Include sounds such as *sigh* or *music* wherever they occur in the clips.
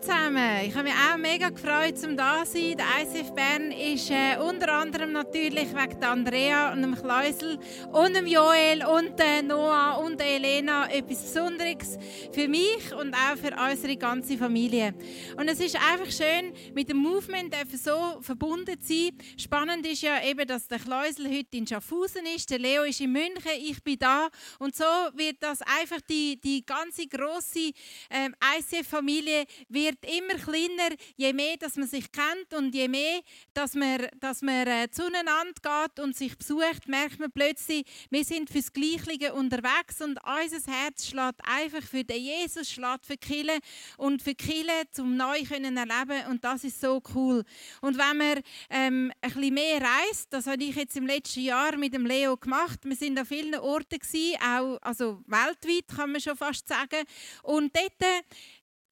zusammen. Ich habe mich auch mega gefreut, zum da zu sein. Der ICF Bern ist äh, unter anderem natürlich wegen der Andrea und dem Kleusel und dem Joel und der Noah und der Elena etwas Besonderes für mich und auch für unsere ganze Familie. Und es ist einfach schön, mit dem Movement so verbunden zu sein. Spannend ist ja eben, dass der Kleusel heute in Schaffhausen ist, der Leo ist in München, ich bin da und so wird das einfach die, die ganze große ähm, ICF-Familie wird immer kleiner, je mehr, dass man sich kennt und je mehr, dass man, dass man äh, zueinander geht und sich besucht, merkt man plötzlich, wir sind fürs Gleiche unterwegs und unser Herz schlägt einfach für den Jesus, schlägt für Kille und für Kille zum neu können erleben und das ist so cool. Und wenn man ähm, ein bisschen mehr reist, das habe ich jetzt im letzten Jahr mit dem Leo gemacht. Wir sind an vielen Orten gewesen, auch also weltweit kann man schon fast sagen. Und dort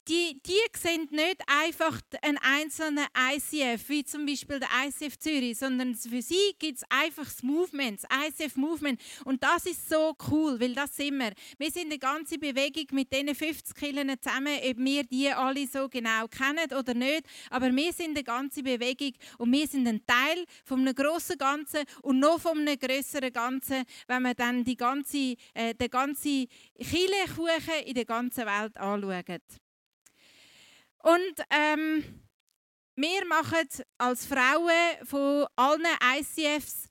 die, die sehen nicht einfach einen einzelnen ICF, wie zum Beispiel der ICF Zürich, sondern für sie gibt es einfach das Movement, das ICF-Movement. Und das ist so cool, weil das sind wir. Wir sind eine ganze Bewegung mit diesen 50 Kirchen zusammen, ob wir die alle so genau kennen oder nicht. Aber wir sind eine ganze Bewegung und wir sind ein Teil von einem grossen Ganzen und noch von einem größeren Ganzen, wenn man dann die ganze, äh, den ganzen Kirchenkuchen in der ganzen Welt anschaut. Und ähm, wir machen als Frauen von allen ICFs,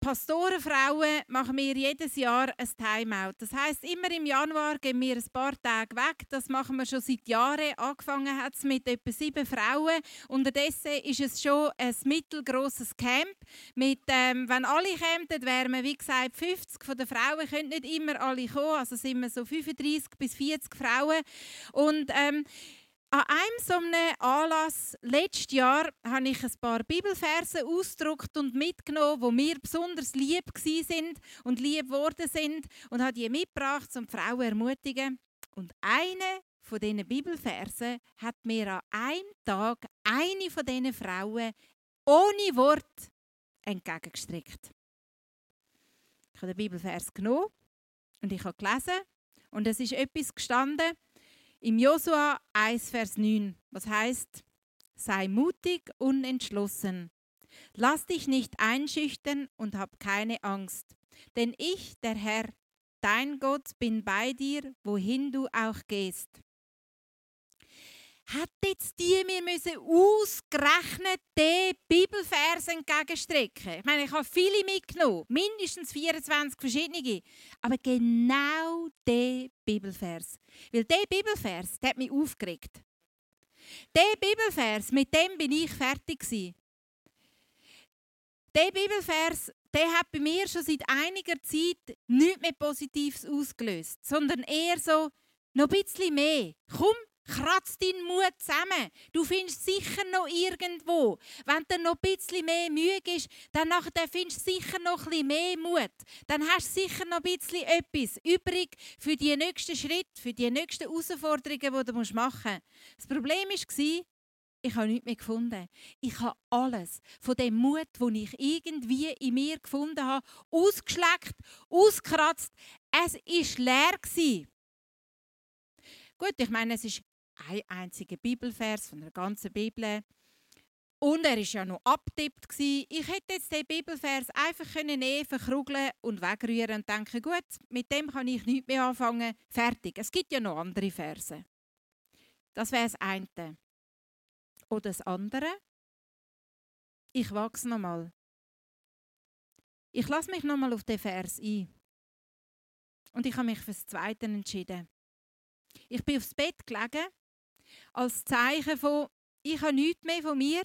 Pastorenfrauen, machen wir jedes Jahr ein Timeout. Das heißt, immer im Januar gehen wir ein paar Tage weg. Das machen wir schon seit Jahren. Angefangen hat es mit etwa sieben Frauen. Unterdessen ist es schon ein mittelgroßes Camp. Mit, ähm, wenn alle kämen, wären wir, wie gesagt, 50 von den Frauen. Können nicht immer alle kommen. Also sind wir so 35 bis 40 Frauen. Und ähm, an einem so einem Anlass letztes Jahr habe ich ein paar Bibelverse ausgedruckt und mitgenommen, wo mir besonders lieb sind und lieb geworden sind und habe die mitgebracht, um die Frauen zu ermutigen. Und eine von diesen Bibelversen hat mir an einem Tag eine von diesen Frauen ohne Wort entgegengestrickt. Ich habe den Bibelvers genommen und ich habe gelesen und es ist etwas gestanden, im Josua 1, Vers 9, was heißt, sei mutig und entschlossen. Lass dich nicht einschüchtern und hab keine Angst, denn ich, der Herr, dein Gott, bin bei dir, wohin du auch gehst hat jetzt die mir müssen ausgerechnet den Bibelvers entgegenstrecken. Ich meine, ich habe viele mitgenommen, mindestens 24 verschiedene, aber genau der Bibelvers. Weil der Bibelvers, der hat mich aufgeregt. Der Bibelvers, mit dem bin ich fertig gewesen. Der Bibelvers, der hat bei mir schon seit einiger Zeit nichts mehr Positives ausgelöst, sondern eher so, noch ein bisschen mehr. Komm, Kratz deinen Mut zusammen. Du findest sicher noch irgendwo. Wenn du noch ein bisschen mehr Mühe ist, dann findest du sicher noch ein bisschen mehr Mut. Dann hast du sicher noch ein bisschen etwas übrig für die nächsten Schritte, für die nächsten Herausforderungen, die du machen musst. Das Problem war, ich habe nichts mehr gefunden. Ich habe alles von dem Mut, den ich irgendwie in mir gefunden habe, ausgeschleckt, ausgekratzt. Es war leer. Gut, ich meine, es ist ein einziger Bibelvers von der ganzen Bibel. Und er war ja noch abtippt. Ich hätte jetzt den Bibelvers einfach nehmen, verkrugeln und wegrühren und denken, gut, mit dem kann ich nichts mehr anfangen. Fertig. Es gibt ja noch andere Verse. Das wäre das eine. Oder das andere. Ich wachse nochmal. Ich lasse mich nochmal auf den Vers ein. Und ich habe mich für das Zweite entschieden. Ich bin aufs Bett gelegen als Zeichen von, ich habe nichts mehr von mir.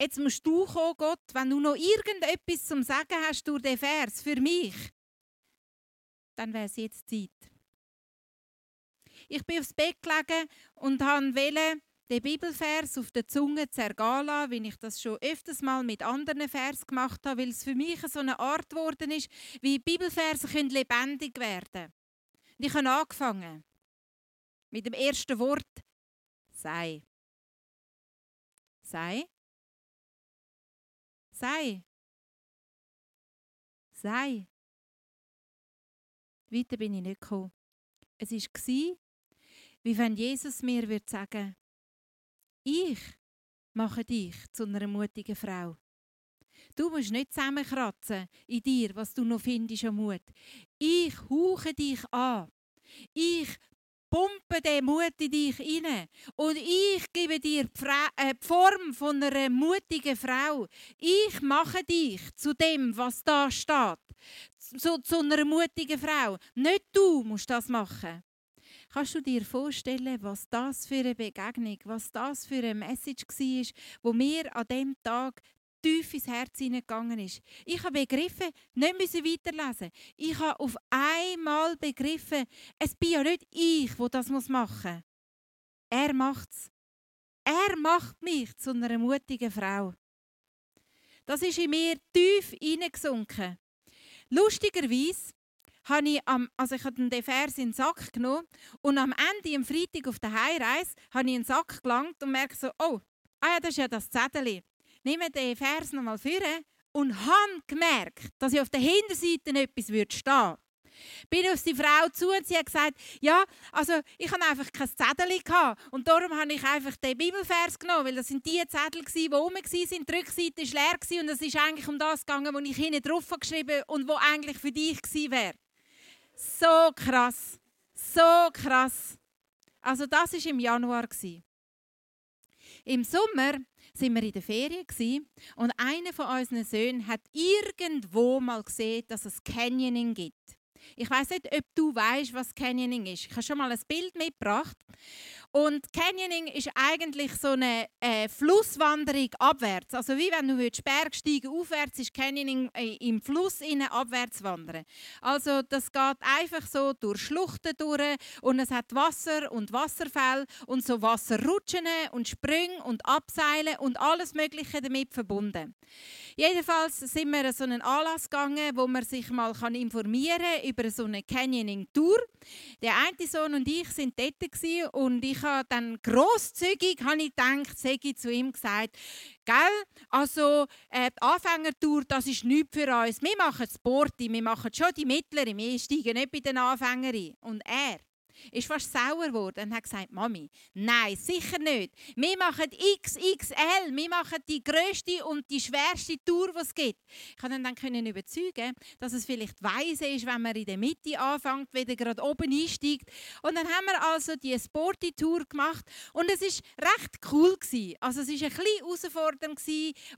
Jetzt musst du kommen, Gott, wenn du noch irgendetwas zum Sagen hast durch den Vers für mich, dann wäre es jetzt Zeit. Ich bin aufs Bett gelegen und wollte den Bibelvers auf der Zunge lassen, wie ich das schon öfters mal mit anderen Vers gemacht habe, weil es für mich so eine Art geworden ist, wie Bibelverse lebendig werden können. Und ich habe angefangen mit dem ersten Wort sei. Sei. Sei. Sei. Weiter bin ich nicht gekommen. Es war, wie wenn Jesus mir würde sagen, ich mache dich zu einer mutigen Frau. Du musst nicht zusammenkratzen in dir, was du noch findest an Mut. Ich hauche dich an. Ich pumpe den Mut in dich rein. Und ich gebe dir äh, die Form von einer mutigen Frau. Ich mache dich zu dem, was da steht. Zu, zu einer mutigen Frau. Nicht du musst das machen. Kannst du dir vorstellen, was das für eine Begegnung, was das für eine Message war, wo mir an dem Tag tief ins Herz hineingegangen ist. Ich habe begriffen, nicht müssen weiterlesen. Ich habe auf einmal begriffen, es bin ja nicht ich, wo das machen muss. Er macht es. Er macht mich zu einer mutigen Frau. Das ist in mir tief hineingesunken. Lustigerweise habe ich, am, also ich habe den Vers in den Sack genommen und am Ende, am Freitag auf der Heimreise, habe ich in den Sack gelangt und merke so, oh, ah ja, das ist ja das Zettel nehme den Vers nochmal vor und habe gemerkt, dass ich auf der Hinterseite etwas stehen würde. Bin auf die Frau zu und sie hat gesagt, ja, also ich habe einfach kein Zettel gehabt und darum habe ich einfach den Bibelvers genommen, weil das sind die Zettel die oben waren, die Rückseite war leer und es ist eigentlich um das gegangen, was ich hinten drauf geschrieben und wo eigentlich für dich gewesen wäre. So krass, so krass. Also das war im Januar. Im Sommer sind wir in der Ferien und einer von unseren Söhnen hat irgendwo mal gesehen, dass es Canyoning gibt. Ich weiß nicht, ob du weißt, was Canyoning ist. Ich habe schon mal ein Bild mitgebracht. Und Canyoning ist eigentlich so eine äh, Flusswanderung abwärts. Also wie wenn du Bergsteigen aufwärts ist Canyoning äh, im Fluss innen abwärts wandern. Also das geht einfach so durch Schluchten durch und es hat Wasser und Wasserfälle und so Wasserrutschen und Sprünge und Abseilen und alles Mögliche damit verbunden. Jedenfalls sind wir an so einen Anlass gegangen, wo man sich mal informieren kann über so eine Canyoning-Tour. Der eine Sohn und ich sind dort und ich habe dann grosszügig habe ich gedacht, sage zu ihm gesagt, gell, also äh, die Anfängertour, das ist nichts für uns. Wir machen Sporty, wir machen schon die Mittleren, wir steigen nicht bei den Anfängern Und er, ist fast sauer geworden und hat gesagt, Mami, nein, sicher nicht. Wir machen XXL, wir machen die größte und die schwerste Tour, die es gibt. Ich konnte dann können überzeugen, dass es vielleicht weise ist, wenn man in der Mitte anfängt, wieder gerade oben einsteigt. Und dann haben wir also die Sporty Tour gemacht und es ist recht cool gewesen. Also es ist ein bisschen herausfordernd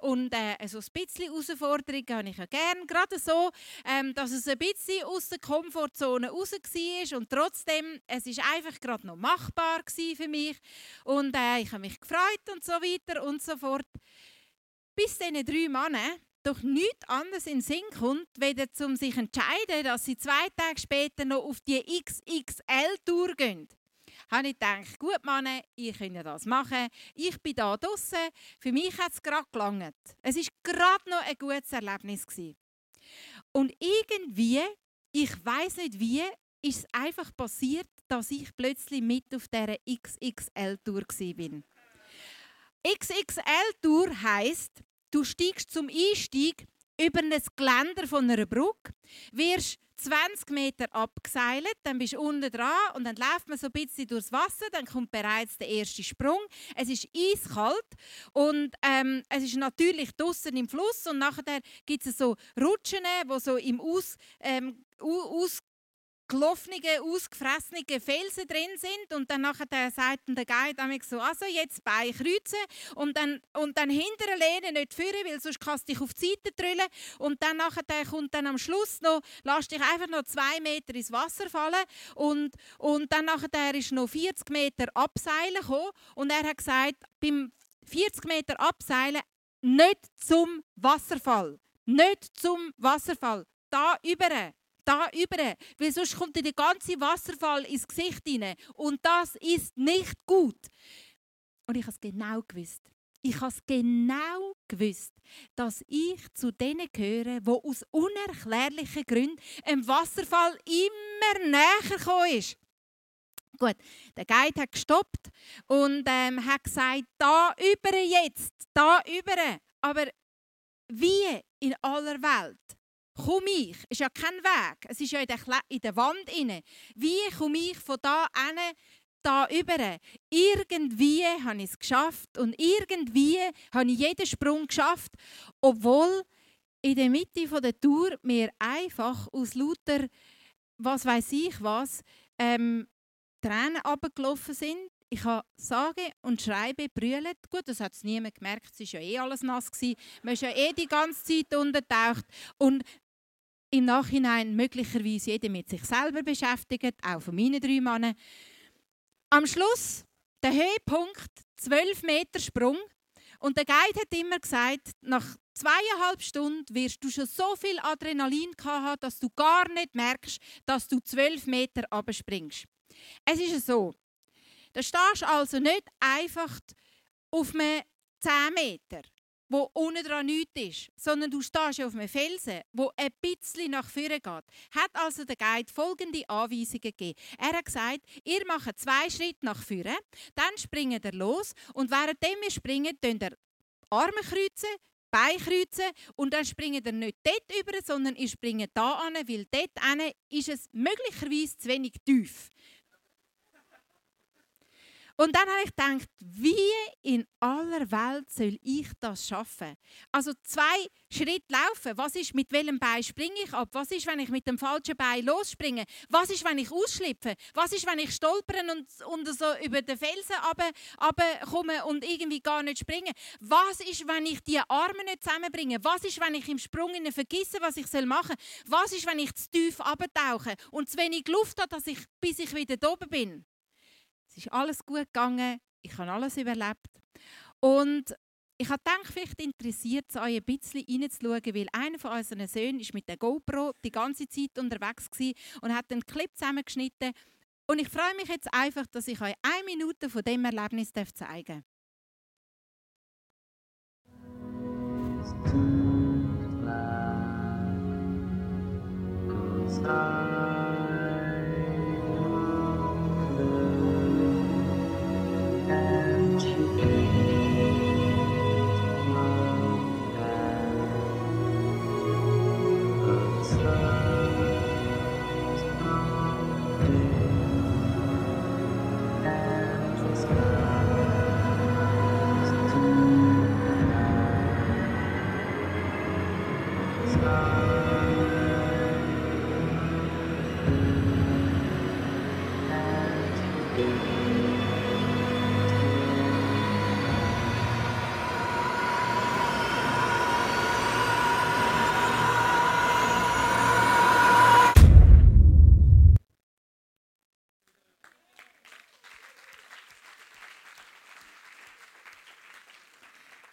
und äh, so ein bisschen Herausforderung habe ich ja gerne, gerade so, ähm, dass es ein bisschen aus der Komfortzone raus war und trotzdem es ist einfach gerade noch machbar für mich und äh, ich habe mich gefreut und so weiter und so fort. Bis diese drei Männer doch nichts anderes in den Sinn kommt, weder um sich entscheiden, dass sie zwei Tage später noch auf die XXL-Tour gehen. Habe ich gedacht, gut Mann, ich könnte das machen. Ich bin da draußen. Für mich hat es gerade gelangt. Es war gerade noch ein gutes Erlebnis. Gewesen. Und irgendwie, ich weiß nicht wie, ist es einfach passiert, dass ich plötzlich mit auf dieser XXL-Tour war. XXL-Tour heisst, du steigst zum Einstieg über ein Geländer von einer Brücke, wirst 20 Meter abgeseilt, dann bist du unten dran und dann läuft man so ein bisschen durchs Wasser, dann kommt bereits der erste Sprung. Es ist eiskalt und ähm, es ist natürlich draußen im Fluss und nachher gibt es so Rutschen, wo so im Aus, ähm, aus gelaufenen, ausgefressenen Felsen drin sind und dann nachher sagt der Guide so, also jetzt Bein kreuzen und dann, und dann hinterher lehnen, nicht führen, weil sonst kannst du dich auf die Seite drüllen. Und dann nachher kommt dann am Schluss noch, lass dich einfach noch zwei Meter ins Wasser fallen und, und dann nachher ist noch 40 Meter abseilen gekommen und er hat gesagt, beim 40 Meter abseilen nicht zum Wasserfall, nicht zum Wasserfall, da über da über, weil sonst kommt dir der ganze Wasserfall ins Gesicht hinein und das ist nicht gut. Und ich habe es genau gewusst. Ich habe es genau gewusst, dass ich zu denen gehöre, wo aus unerklärlichen Gründen ein Wasserfall immer näher gekommen ist. Gut, der Guide hat gestoppt und ähm, hat gesagt, da über jetzt, da über. Aber wie in aller Welt komme ich, ist ja kein Weg, es ist ja in der, in der Wand inne. Wie komme ich von da hin da über. Irgendwie habe ich es geschafft und irgendwie habe ich jeden Sprung geschafft, obwohl in der Mitte der Tour mir einfach aus lauter, was weiß ich was, ähm, Tränen abgelaufen sind. Ich habe sage und schreibe brüllt. Gut, das hat es niemand gemerkt. Es war ja eh alles nass. Gewesen. Man ist ja eh die ganze Zeit untertaucht. Und im Nachhinein möglicherweise jeder mit sich selber beschäftigt, auch von meinen drei Männern. Am Schluss, der Höhepunkt, 12 Meter Sprung. Und der Guide hat immer gesagt, nach zweieinhalb Stunden wirst du schon so viel Adrenalin haben, dass du gar nicht merkst, dass du 12 Meter abspringst. Es ist so, da stehst du also nicht einfach auf einem 10 Meter wo unten dran nichts ist, sondern du stehst auf einem Felsen, wo ein bisschen nach vorne geht. Hat also der Guide folgende Anweisungen gegeben. Er hat gesagt, ihr macht zwei Schritte nach vorne, dann springt ihr los und währenddem wir springen, könnt ihr Arme kreuzen, Beine kreuzen und dann springt ihr nicht dort über, sondern ihr springt da an, weil dort ist es möglicherweise zu wenig tief. Und dann habe ich gedacht, wie in aller Welt soll ich das schaffen? Also zwei Schritte laufen. Was ist, mit welchem Bein springe ich ab? Was ist, wenn ich mit dem falschen Bein losspringe? Was ist, wenn ich ausschlüpfe? Was ist, wenn ich stolpere und, und so über den Felsen komme und irgendwie gar nicht springe? Was ist, wenn ich die Arme nicht zusammenbringe? Was ist, wenn ich im Sprung vergesse, was ich machen soll? Was ist, wenn ich zu tief abtauche und zu wenig Luft habe, dass ich, bis ich wieder oben bin? Es ist alles gut gegangen, ich habe alles überlebt. Und ich habe gedacht, vielleicht interessiert es euch ein bisschen reinzuschauen, weil einer von unseren Söhnen ist mit der GoPro die ganze Zeit unterwegs und hat einen Clip zusammengeschnitten. Und ich freue mich jetzt einfach, dass ich euch eine Minute von dem Erlebnis zeigen darf.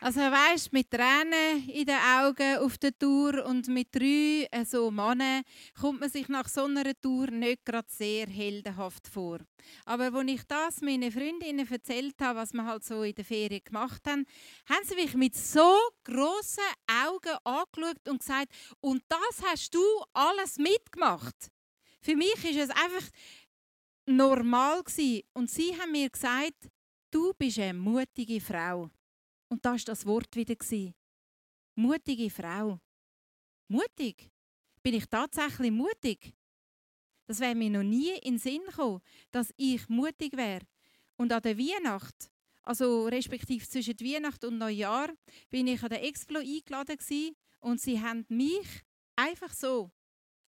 Also weißt, mit Tränen in den Augen auf der Tour und mit drei äh, so Männern kommt man sich nach so einer Tour nicht gerade sehr heldenhaft vor. Aber als ich das meinen Freundinnen erzählt habe, was wir halt so in der Ferien gemacht haben, haben sie mich mit so grossen Augen angeschaut und gesagt, und das hast du alles mitgemacht. Für mich ist es einfach normal gewesen. und sie haben mir gesagt, du bist eine mutige Frau. Und da war das Wort wieder. Mutige Frau. Mutig? Bin ich tatsächlich mutig? Das wäre mir noch nie in den Sinn gekommen, dass ich mutig wäre. Und an der Weihnacht, also respektive zwischen Weihnacht und Neujahr, bin ich an der Explo eingeladen und sie haben mich einfach so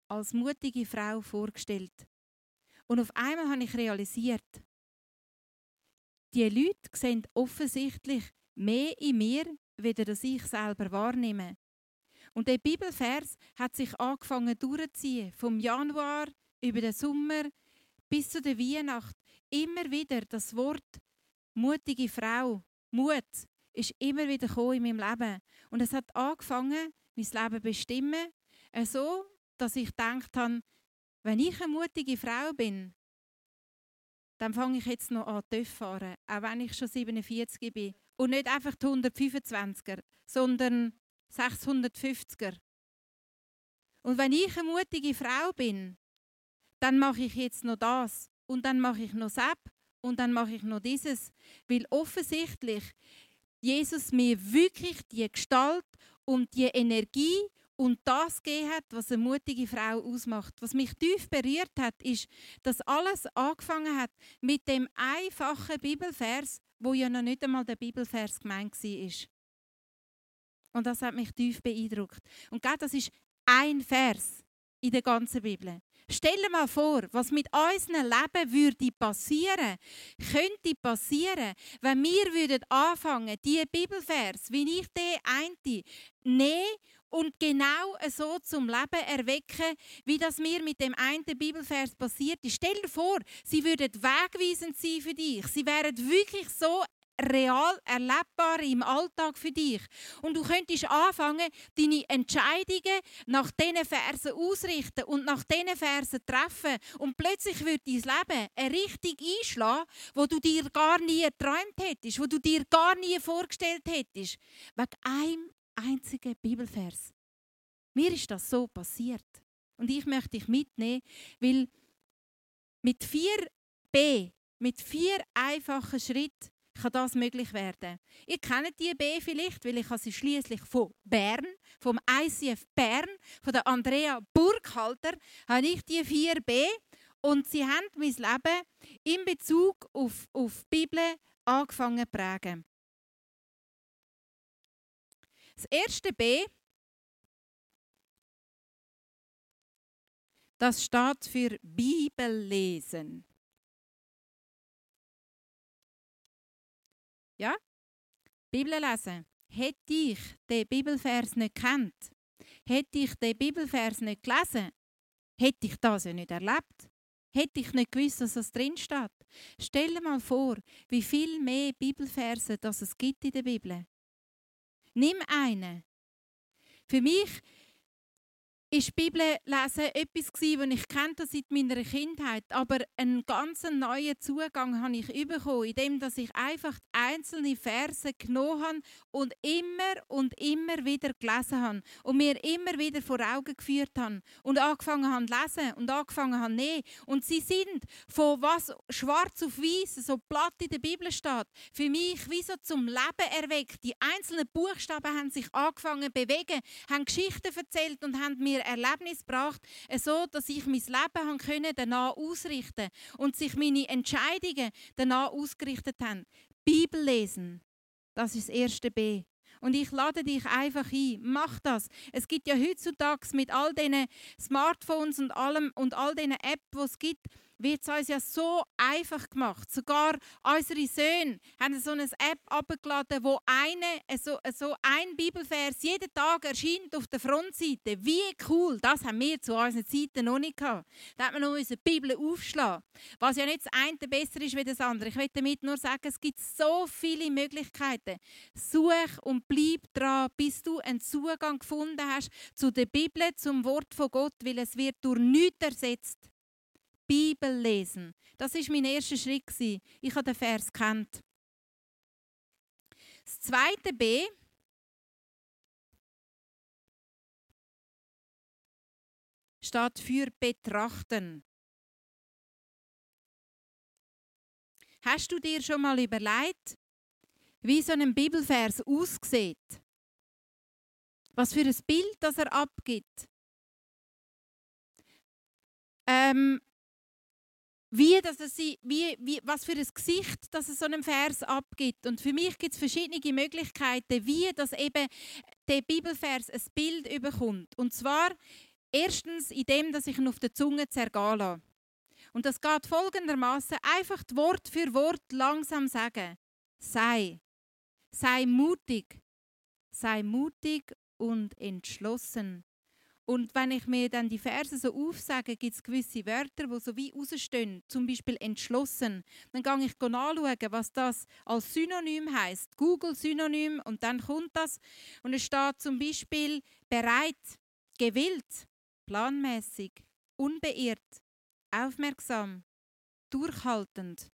als mutige Frau vorgestellt. Und auf einmal habe ich realisiert, die Leute sehen offensichtlich mehr in mir, weder dass ich selber wahrnehme. Und der Bibelvers hat sich angefangen durchzuziehen, vom Januar über den Sommer bis zu der Weihnacht. Immer wieder das Wort mutige Frau, Mut, ist immer wieder in meinem Leben. Und es hat angefangen, mein Leben zu bestimmen, so, dass ich gedacht habe, wenn ich eine mutige Frau bin, dann fange ich jetzt noch an zu fahren, auch wenn ich schon 47 bin. Und nicht einfach die 125er, sondern 650er. Und wenn ich eine mutige Frau bin, dann mache ich jetzt noch das. Und dann mache ich noch das und dann mache ich noch dieses, weil offensichtlich Jesus mir wirklich die Gestalt und die Energie und das gegeben hat, was eine mutige Frau ausmacht. Was mich tief berührt hat, ist, dass alles angefangen hat mit dem einfachen Bibelvers, wo ja noch nicht einmal der Bibelvers gemeint war. Und das hat mich tief beeindruckt. Und gerade das ist ein Vers in der ganzen Bibel. Stell dir mal vor, was mit unserem Leben würde passieren, könnte passieren, wenn wir würden anfangen, die Bibelvers, wie ich den eine, nehmen und genau so zum Leben erwecken, wie das mir mit dem einen Bibelvers passiert ist. Stell dir vor, sie würden wegweisend sein für dich. Sie wären wirklich so real erlebbar im Alltag für dich. Und du könntest anfangen, deine Entscheidungen nach diesen Versen ausrichten und nach diesen Versen treffen. Und plötzlich wird dein Leben eine Richtung einschlagen, wo du dir gar nie geträumt hättest, wo du dir gar nie vorgestellt hättest. Wegen einem einzigen Bibelvers. Mir ist das so passiert. Und ich möchte dich mitnehmen, weil mit vier B, mit vier einfachen Schritten kann das möglich werden. Ihr kennt die B vielleicht, weil ich sie schließlich von Bern, vom ICF Bern, von der Andrea Burghalter, habe ich die 4B und sie haben mein Leben in Bezug auf, auf die Bibel angefangen zu prägen. Das erste B, das steht für Bibellesen. Ja? Bibel lesen. Hätte ich den Bibelvers nicht kennt, hätte ich den Bibelvers nicht gelesen, hätte ich das ja nicht erlebt. Hätte ich nicht gewusst, dass das drin steht. Stell dir mal vor, wie viel mehr Bibelverse das es gibt in der Bibel. Nimm einen. Für mich ist Bibel lesen etwas gewesen, was ich kannte seit meiner Kindheit, aber einen ganz neuen Zugang habe ich bekommen, indem dass ich einfach einzelne Verse genommen habe und immer und immer wieder gelesen habe und mir immer wieder vor Augen geführt habe und angefangen habe zu lesen und angefangen habe zu nehmen. Und sie sind von was schwarz auf weiß so platt in der Bibel steht, für mich wie so zum Leben erweckt. Die einzelnen Buchstaben haben sich angefangen zu bewegen, haben Geschichten erzählt und haben mir Erlebnis gebracht, so dass ich mein Leben können danach ausrichten und sich meine Entscheidungen danach ausgerichtet haben. Bibel lesen, das ist das erste B. Und ich lade dich einfach ein. Mach das. Es gibt ja heutzutage mit all diesen Smartphones und allem und all diesen Apps, die es gibt, wird es uns ja so einfach gemacht. Sogar unsere Söhne haben so eine App abgeladen, wo eine, so, so ein Bibelvers jeden Tag erscheint auf der Frontseite. Wie cool! Das haben wir zu unseren Zeiten noch nicht gehabt. Da hat man noch unsere Bibel aufschlagen. Was ja nicht das eine besser ist als das andere. Ich will damit nur sagen, es gibt so viele Möglichkeiten. Such und bleib dran, bis du einen Zugang gefunden hast zu der Bibel, zum Wort von Gott, weil es wird durch nichts ersetzt. Bibel lesen. Das ist mein erster Schritt. Ich habe den Vers kennt. Das zweite B steht für betrachten. Hast du dir schon mal überlegt, wie so ein Bibelvers aussieht? Was für ein Bild das er abgibt? Ähm, wie, dass es sie, wie, wie, was für ein Gesicht dass es so einem Vers abgibt. Und für mich gibt es verschiedene Möglichkeiten, wie das eben der Bibelvers ein Bild überkommt. Und zwar erstens in dem, dass ich ihn auf der Zunge zergehen lasse. Und das geht folgendermaßen: einfach Wort für Wort langsam sagen. Sei. Sei mutig. Sei mutig und entschlossen. Und wenn ich mir dann die Verse so aufsage, gibt es gewisse Wörter, die so wie rausstehen, zum Beispiel entschlossen. Dann gehe ich nachschauen, was das als Synonym heißt. Google Synonym und dann kommt das. Und es steht zum Beispiel bereit, gewillt, planmäßig, unbeirrt, aufmerksam, durchhaltend.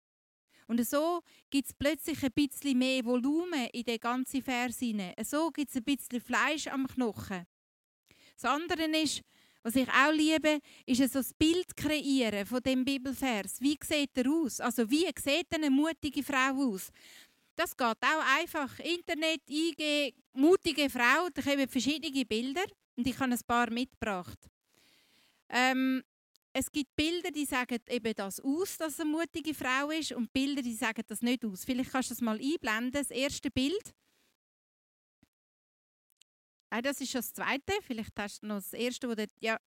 Und so gibt es plötzlich ein bisschen mehr Volumen in den ganzen Vers hinein. So gibt es ein bisschen Fleisch am Knochen. Das andere ist, was ich auch liebe, ist so das Bild kreieren von dem Bibelvers. Wie sieht er aus? Also wie sieht eine mutige Frau aus? Das geht auch einfach. Internet eingeben, mutige Frau, da kommen verschiedene Bilder. Und ich habe ein paar mitgebracht. Ähm, es gibt Bilder, die sagen eben das aus, dass es eine mutige Frau ist, und Bilder, die sagen das nicht aus. Vielleicht kannst du das mal einblenden. Das erste Bild. Ah, das ist schon das zweite. Vielleicht hast du noch das erste, wo dort, ja,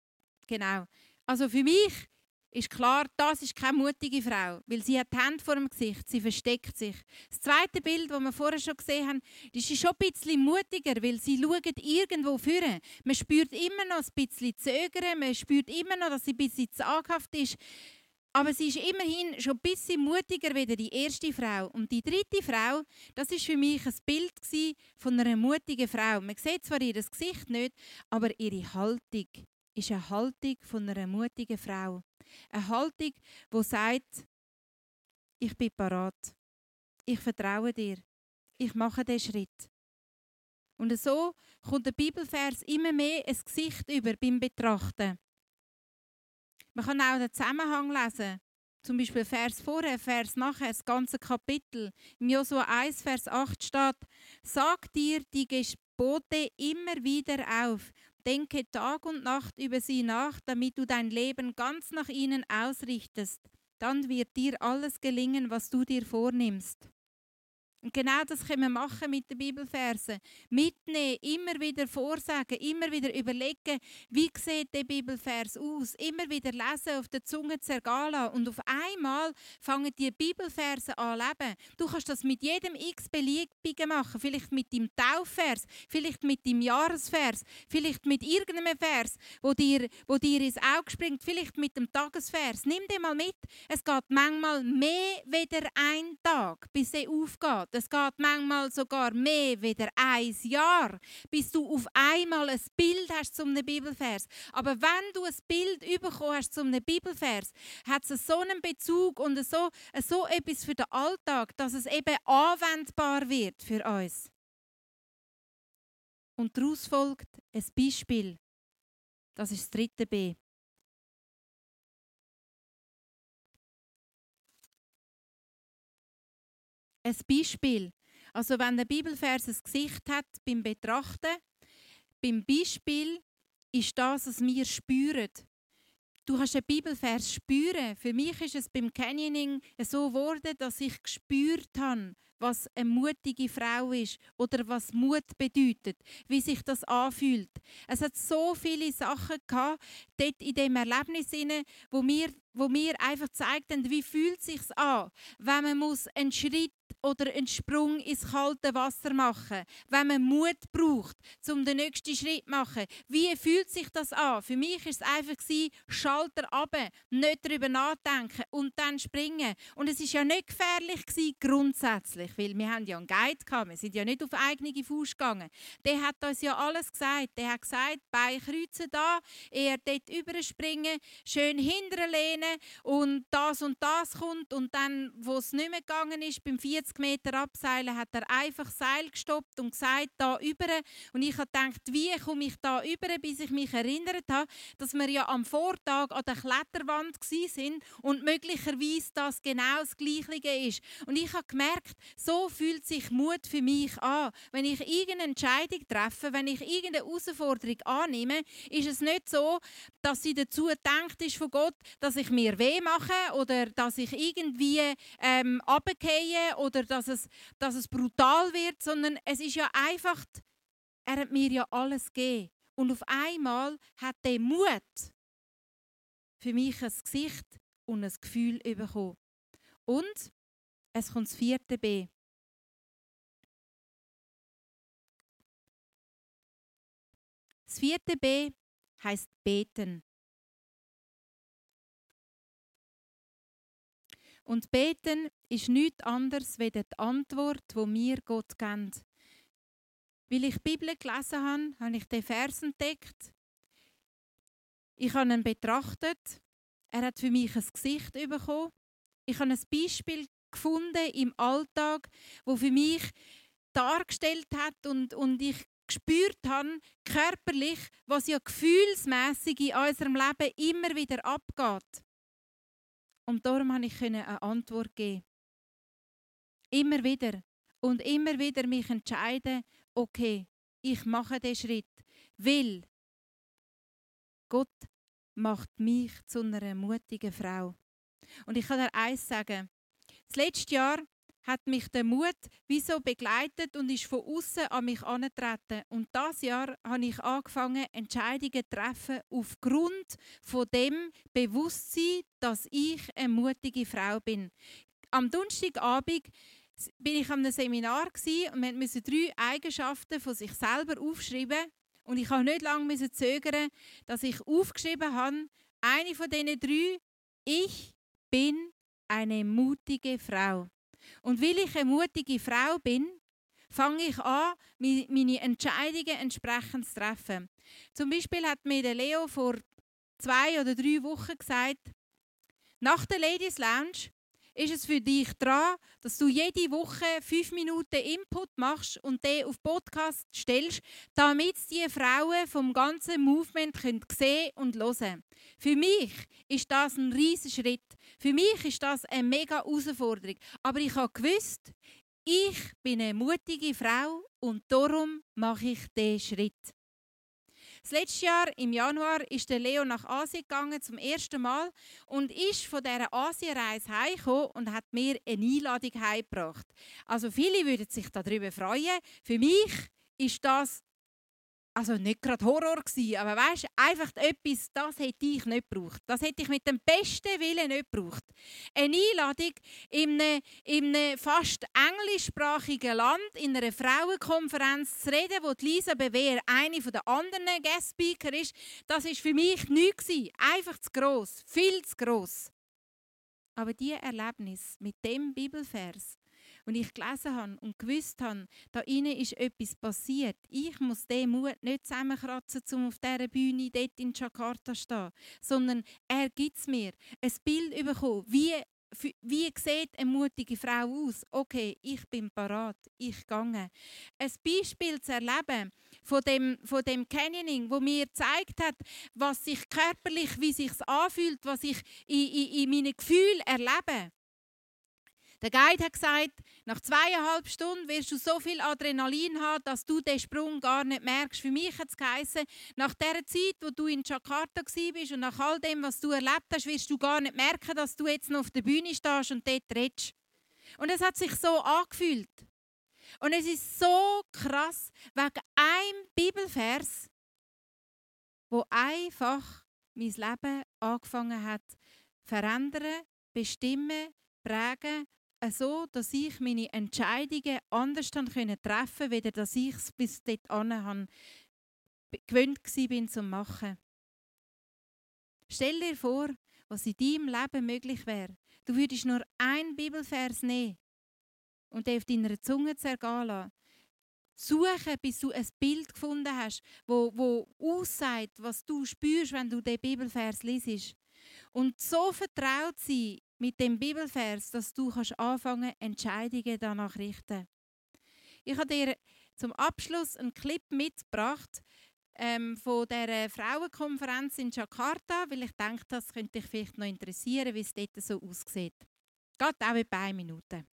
genau. Also für mich ist klar, das ist keine mutige Frau, weil sie hat die Hände vor dem Gesicht, sie versteckt sich. Das zweite Bild, das wir vorher schon gesehen haben, ist schon ein bisschen mutiger, weil sie schaut irgendwo führen. Man spürt immer noch ein bisschen Zögern, man spürt immer noch, dass sie ein bisschen zaghaft ist. Aber sie ist immerhin schon ein bisschen mutiger wie die erste Frau. Und die dritte Frau, das ist für mich ein Bild von einer mutigen Frau. Man sieht zwar ihr Gesicht nicht, aber ihre Haltung ist eine Haltung von einer mutigen Frau. Eine Haltung, die sagt, ich bin parat. Ich vertraue dir. Ich mache den Schritt. Und so kommt der Bibelvers immer mehr ins Gesicht über beim Betrachten. Man kann auch den Zusammenhang lesen. Zum Beispiel Vers vorher, Vers nachher, das ganze Kapitel. Im Josua 1, Vers 8 steht: Sag dir die Gebote immer wieder auf Denke Tag und Nacht über sie nach, damit du dein Leben ganz nach ihnen ausrichtest. Dann wird dir alles gelingen, was du dir vornimmst. Und genau das können wir machen mit den Bibelversen. Mitnehmen, immer wieder vorsagen, immer wieder überlegen, wie sieht der Bibelvers aus. Immer wieder lesen, auf der Zunge zergehen lassen. Und auf einmal fangen die Bibelverse an leben. Du kannst das mit jedem x-beliebigen machen. Vielleicht mit dem Taufvers, vielleicht mit dem Jahresvers, vielleicht mit irgendeinem Vers, wo dir, wo dir ins Auge springt, vielleicht mit dem Tagesvers. Nimm den mal mit. Es geht manchmal mehr wieder ein Tag, bis er aufgeht. Es geht manchmal sogar mehr wieder ein Jahr, bis du auf einmal ein Bild hast zum Bibelvers. Aber wenn du ein Bild bekommen hast zum Bibelvers, hat es so einen Bezug und so, so etwas für den Alltag, dass es eben anwendbar wird für uns. Und daraus folgt ein Beispiel. Das ist das dritte B. ein Beispiel. Also wenn der Bibelvers ein Gesicht hat beim Betrachten, beim Beispiel ist das, was wir spüren. Du kannst den Bibelvers spüren. Für mich ist es beim Canyoning so geworden, dass ich gespürt habe, was eine mutige Frau ist oder was Mut bedeutet, wie sich das anfühlt. Es hat so viele Sachen gehabt, dort in dem Erlebnis wo mir, wo mir einfach zeigt wie fühlt sich's an, wenn man muss einen Schritt oder einen Sprung ins kalte Wasser machen, wenn man Mut braucht, um den nächsten Schritt zu machen. Wie fühlt sich das an? Für mich war es einfach Schalter ab, nicht darüber nachdenken und dann springen. Und es ist ja nicht gefährlich gewesen, grundsätzlich, weil wir haben ja einen Guide gehabt, wir sind ja nicht auf eigene Fuß gegangen. Der hat uns ja alles gesagt. Der hat gesagt, Bein kreuzen da, er dort überspringen, schön hinterlehnen und das und das kommt und dann, wo es nicht mehr gegangen ist, beim 40 40 Meter abseilen, hat er einfach Seil gestoppt und gesagt, da über. Und ich habe gedacht, wie komme ich da über, bis ich mich erinnert habe, dass wir ja am Vortag an der Kletterwand sind und möglicherweise das genau das Gleiche ist. Und ich habe gemerkt, so fühlt sich Mut für mich an. Wenn ich irgendeine Entscheidung treffe, wenn ich irgendeine Herausforderung annehme, ist es nicht so, dass sie dazu denkt ist von Gott, dass ich mir weh mache oder dass ich irgendwie ähm, runtergehe oder dass es, dass es brutal wird, sondern es ist ja einfach, er hat mir ja alles gegeben. Und auf einmal hat der Mut für mich ein Gesicht und ein Gefühl bekommen. Und es kommt das vierte B. Das vierte B heißt beten. Und beten ist nichts anderes als die Antwort, die mir Gott kennt. Weil ich die Bibel gelesen habe, habe ich den Vers entdeckt. Ich habe ihn betrachtet. Er hat für mich ein Gesicht bekommen. Ich habe ein Beispiel gefunden im Alltag, wo für mich dargestellt hat und, und ich gespürt habe, körperlich, was ja gefühlsmäßig in unserem Leben immer wieder abgeht. Und darum konnte ich eine Antwort geben. Immer wieder. Und immer wieder mich entscheiden, okay, ich mache den Schritt. Weil Gott macht mich zu einer mutigen Frau. Und ich kann dir eins sagen. Das letzte Jahr hat mich der Mut wieso begleitet und ist von außen an mich angetreten. Und das Jahr habe ich angefangen, Entscheidungen zu treffen aufgrund von dem Bewusstsein, dass ich eine mutige Frau bin. Am Donnerstagabend bin ich an einem Seminar und wir mussten drei Eigenschaften von sich selber aufschreiben. Und ich habe nicht lange zögern, dass ich aufgeschrieben habe, eine von diesen drei, ich bin eine mutige Frau. Und weil ich eine mutige Frau bin, fange ich an, meine Entscheidungen entsprechend zu treffen. Zum Beispiel hat mir der Leo vor zwei oder drei Wochen gesagt, nach der Ladies Lounge ist es für dich dran, dass du jede Woche fünf Minuten Input machst und den auf Podcast stellst, damit die Frauen vom ganzen Movement können sehen und hören. Für mich ist das ein riesiger Schritt. Für mich ist das eine mega Herausforderung. Aber ich habe gewusst, ich bin eine mutige Frau und darum mache ich diesen Schritt. Das letzte Jahr im Januar ist der Leo nach Asien gegangen zum ersten Mal und ist von dieser Asienreise heimgekommen und hat mir eine Einladung heimgebracht. Also viele würden sich darüber freuen. Für mich ist das also nicht gerade Horror gewesen, aber weißt, einfach etwas, das hätte ich nicht gebraucht. Das hätte ich mit dem besten Willen nicht gebraucht. Eine Einladung in einem, in einem fast englischsprachigen Land, in einer Frauenkonferenz zu reden, wo Lisa Bewehr eine der anderen Guest-Speaker ist, das ist für mich nichts gewesen. Einfach zu gross, viel zu gross. Aber diese Erlebnis mit dem Bibelvers, und ich gelesen habe und gewusst habe, da innen ist etwas passiert. Ich muss den Mut nicht zusammenkratzen, um auf dieser Bühne dort in Jakarta zu stehen, sondern er gibt es mir. Ein Bild bekommen, wie wie sieht eine mutige Frau aus? Okay, ich bin parat, ich gehe. Ein Beispiel zu erleben von dem, von dem Canyoning, wo mir gezeigt hat, was sich körperlich, wie sich anfühlt, was ich in, in, in meinen Gefühlen erlebe. Der Guide hat gesagt, nach zweieinhalb Stunden wirst du so viel Adrenalin haben, dass du den Sprung gar nicht merkst. Für mich hat es geheißen, nach der Zeit, wo du in Jakarta bist und nach all dem, was du erlebt hast, wirst du gar nicht merken, dass du jetzt noch auf der Bühne stehst und dort redest. Und es hat sich so angefühlt. Und es ist so krass, wegen einem Bibelvers, wo einfach mein Leben angefangen hat, verändern, bestimmen, prägen so, dass ich meine Entscheidungen anders treffen konnte, weder dass ich es bis dahin gewöhnt war zu machen. Stell dir vor, was in deinem Leben möglich wäre. Du würdest nur einen Bibelvers nehmen und den auf deiner Zunge zergehen lassen. Suchen, bis du ein Bild gefunden hast, wo, wo aussagt, was du spürst, wenn du den Bibelvers liest. Und so vertraut sein mit dem Bibelvers, dass du kannst anfangen Entscheidungen danach richten. Ich habe dir zum Abschluss einen Clip mitgebracht ähm, von der Frauenkonferenz in Jakarta, weil ich denke, das könnte dich vielleicht noch interessieren, wie es dort so aussieht. Geht auch in ein Minuten.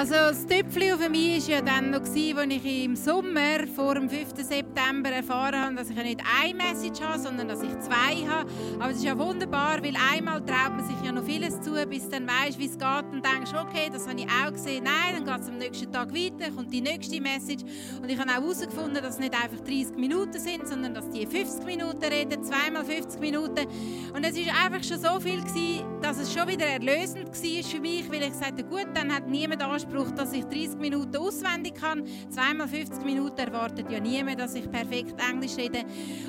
Also das Tüpfchen für mich war ja dann noch, als ich im Sommer vor dem 5. September erfahren habe, dass ich nicht eine Message habe, sondern dass ich zwei habe. Aber es ist ja wunderbar, weil einmal traut man sich ja noch vieles zu, bis dann weißt, wie es geht und denkst, okay, das habe ich auch gesehen. Nein, dann geht es am nächsten Tag weiter, kommt die nächste Message. Und ich habe auch herausgefunden, dass es nicht einfach 30 Minuten sind, sondern dass die 50 Minuten reden, zweimal 50 Minuten. Und es ist einfach schon so viel gewesen, dass es schon wieder erlösend war für mich, weil ich sagte, gut, dann hat niemand Anspruch, dass ich 30 Minuten auswendig kann. Zweimal 50 Minuten erwartet ja niemand, dass ich perfekt Englisch rede.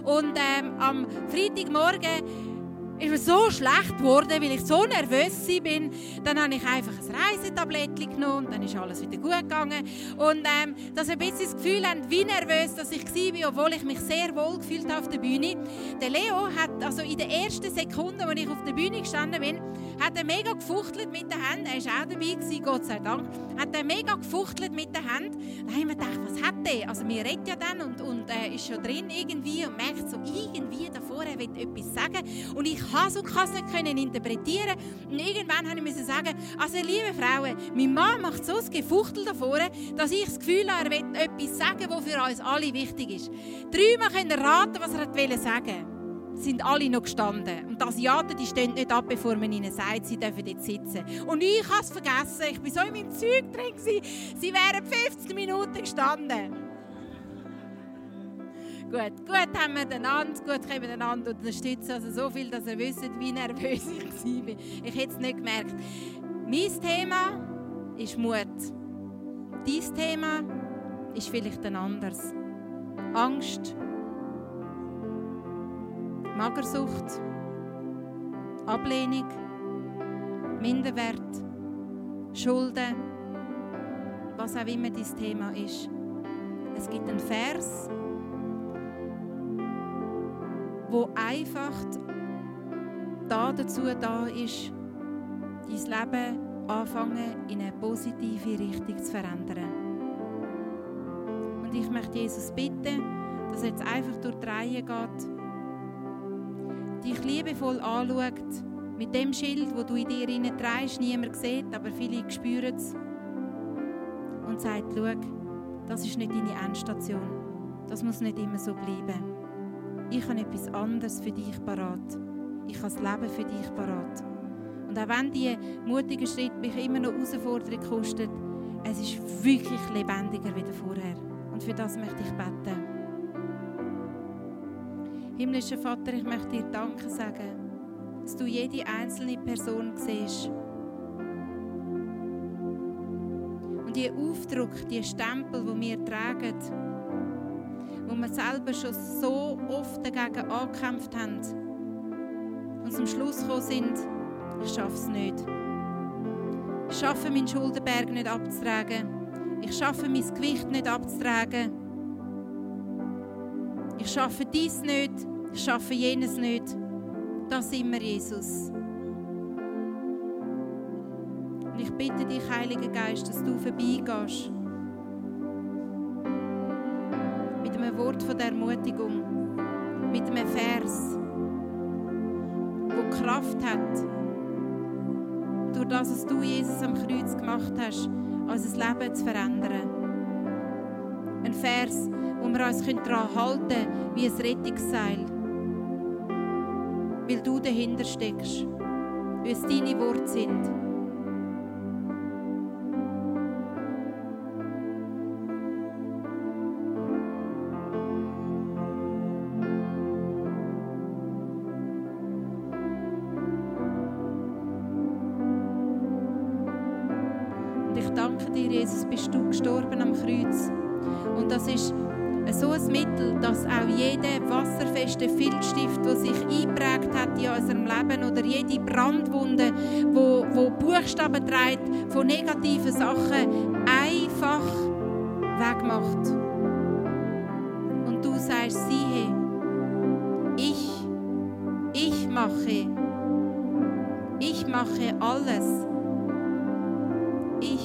Und ähm, am Freitagmorgen ist mir so schlecht geworden, weil ich so nervös bin. Dann habe ich einfach ein Reisetablett genommen und dann ist alles wieder gut gegangen. Und ähm, dass ihr ein bisschen das Gefühl habt, wie nervös dass ich war, obwohl ich mich sehr wohl gefühlt habe auf der Bühne. Der Leo hat also in den ersten Sekunden, als ich auf der Bühne gestanden bin, hat er mega gefuchtelt mit den Händen. Er war auch dabei, gewesen, Gott sei Dank. Hat er mega gefuchtelt mit den Händen. Da haben wir gedacht, was hat der? Also wir reden ja dann und, und äh, ist schon drin irgendwie und merkt so irgendwie davor, er will etwas sagen. Und ich und kann es nicht interpretieren. Und irgendwann habe ich sagen, also liebe Frauen, mein Mann macht so ein Gefuchtel davor, dass ich das Gefühl habe, er will etwas sagen, was für uns alle wichtig ist. Dreimal können raten, was er wollte sagen sind alle noch gestanden. Und die Asiaten die stehen nicht ab, bevor man ihnen sagt, sie dürfen dort sitzen. Und ich habe es vergessen. Ich war so in meinem Zeug drin. Sie wären 15 Minuten gestanden. Gut, gut haben wir einander, gut können wir einander unterstützen. Also so viel, dass ihr wisst, wie nervös *laughs* ich war. Ich hätte es nicht gemerkt. Mein Thema ist Mut. Dein Thema ist vielleicht ein anderes. Angst, Magersucht, Ablehnung, Minderwert, Schulden, was auch immer dein Thema ist. Es gibt einen Vers, wo einfach da dazu da ist, dein Leben anfangen in eine positive Richtung zu verändern. Und ich möchte Jesus bitten, dass er jetzt einfach durch die Reihe geht, dich liebevoll anschaut, mit dem Schild, wo du in dir hinein trägst, niemand sieht, aber viele spüren es. Und sagt, schau, das ist nicht deine Endstation. Das muss nicht immer so bleiben ich habe etwas anderes für dich parat. Ich habe das Leben für dich parat. Und auch wenn die mutigen Schritte mich immer noch Herausforderung kosten, es ist wirklich lebendiger wie vorher. Und für das möchte ich beten. Himmlischer Vater, ich möchte dir Danke sagen, dass du jede einzelne Person siehst. Und die Aufdruck, die Stempel, die wir tragen, wo wir selber schon so oft dagegen angekämpft haben und zum Schluss gekommen sind, ich schaffe es nicht. Ich schaffe meinen Schuldenberg nicht abzutragen. Ich schaffe mein Gewicht nicht abzutragen. Ich schaffe dies nicht. Ich schaffe jenes nicht. Das sind wir, Jesus. Und ich bitte dich, Heiliger Geist, dass du vorbeigehst Wort von der Ermutigung mit einem Vers, wo Kraft hat, durch das, was du, Jesus, am Kreuz gemacht hast, unser Leben zu verändern. Ein Vers, wo wir uns daran halten können, wie ein Rettungsseil. Weil du dahinter steckst, weil es deine Worte sind. Trägt von negativen Sachen, einfach wegmacht. Und du sagst, siehe, ich, ich mache, ich mache alles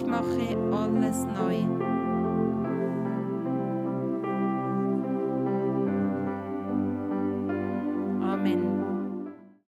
mache alles neu.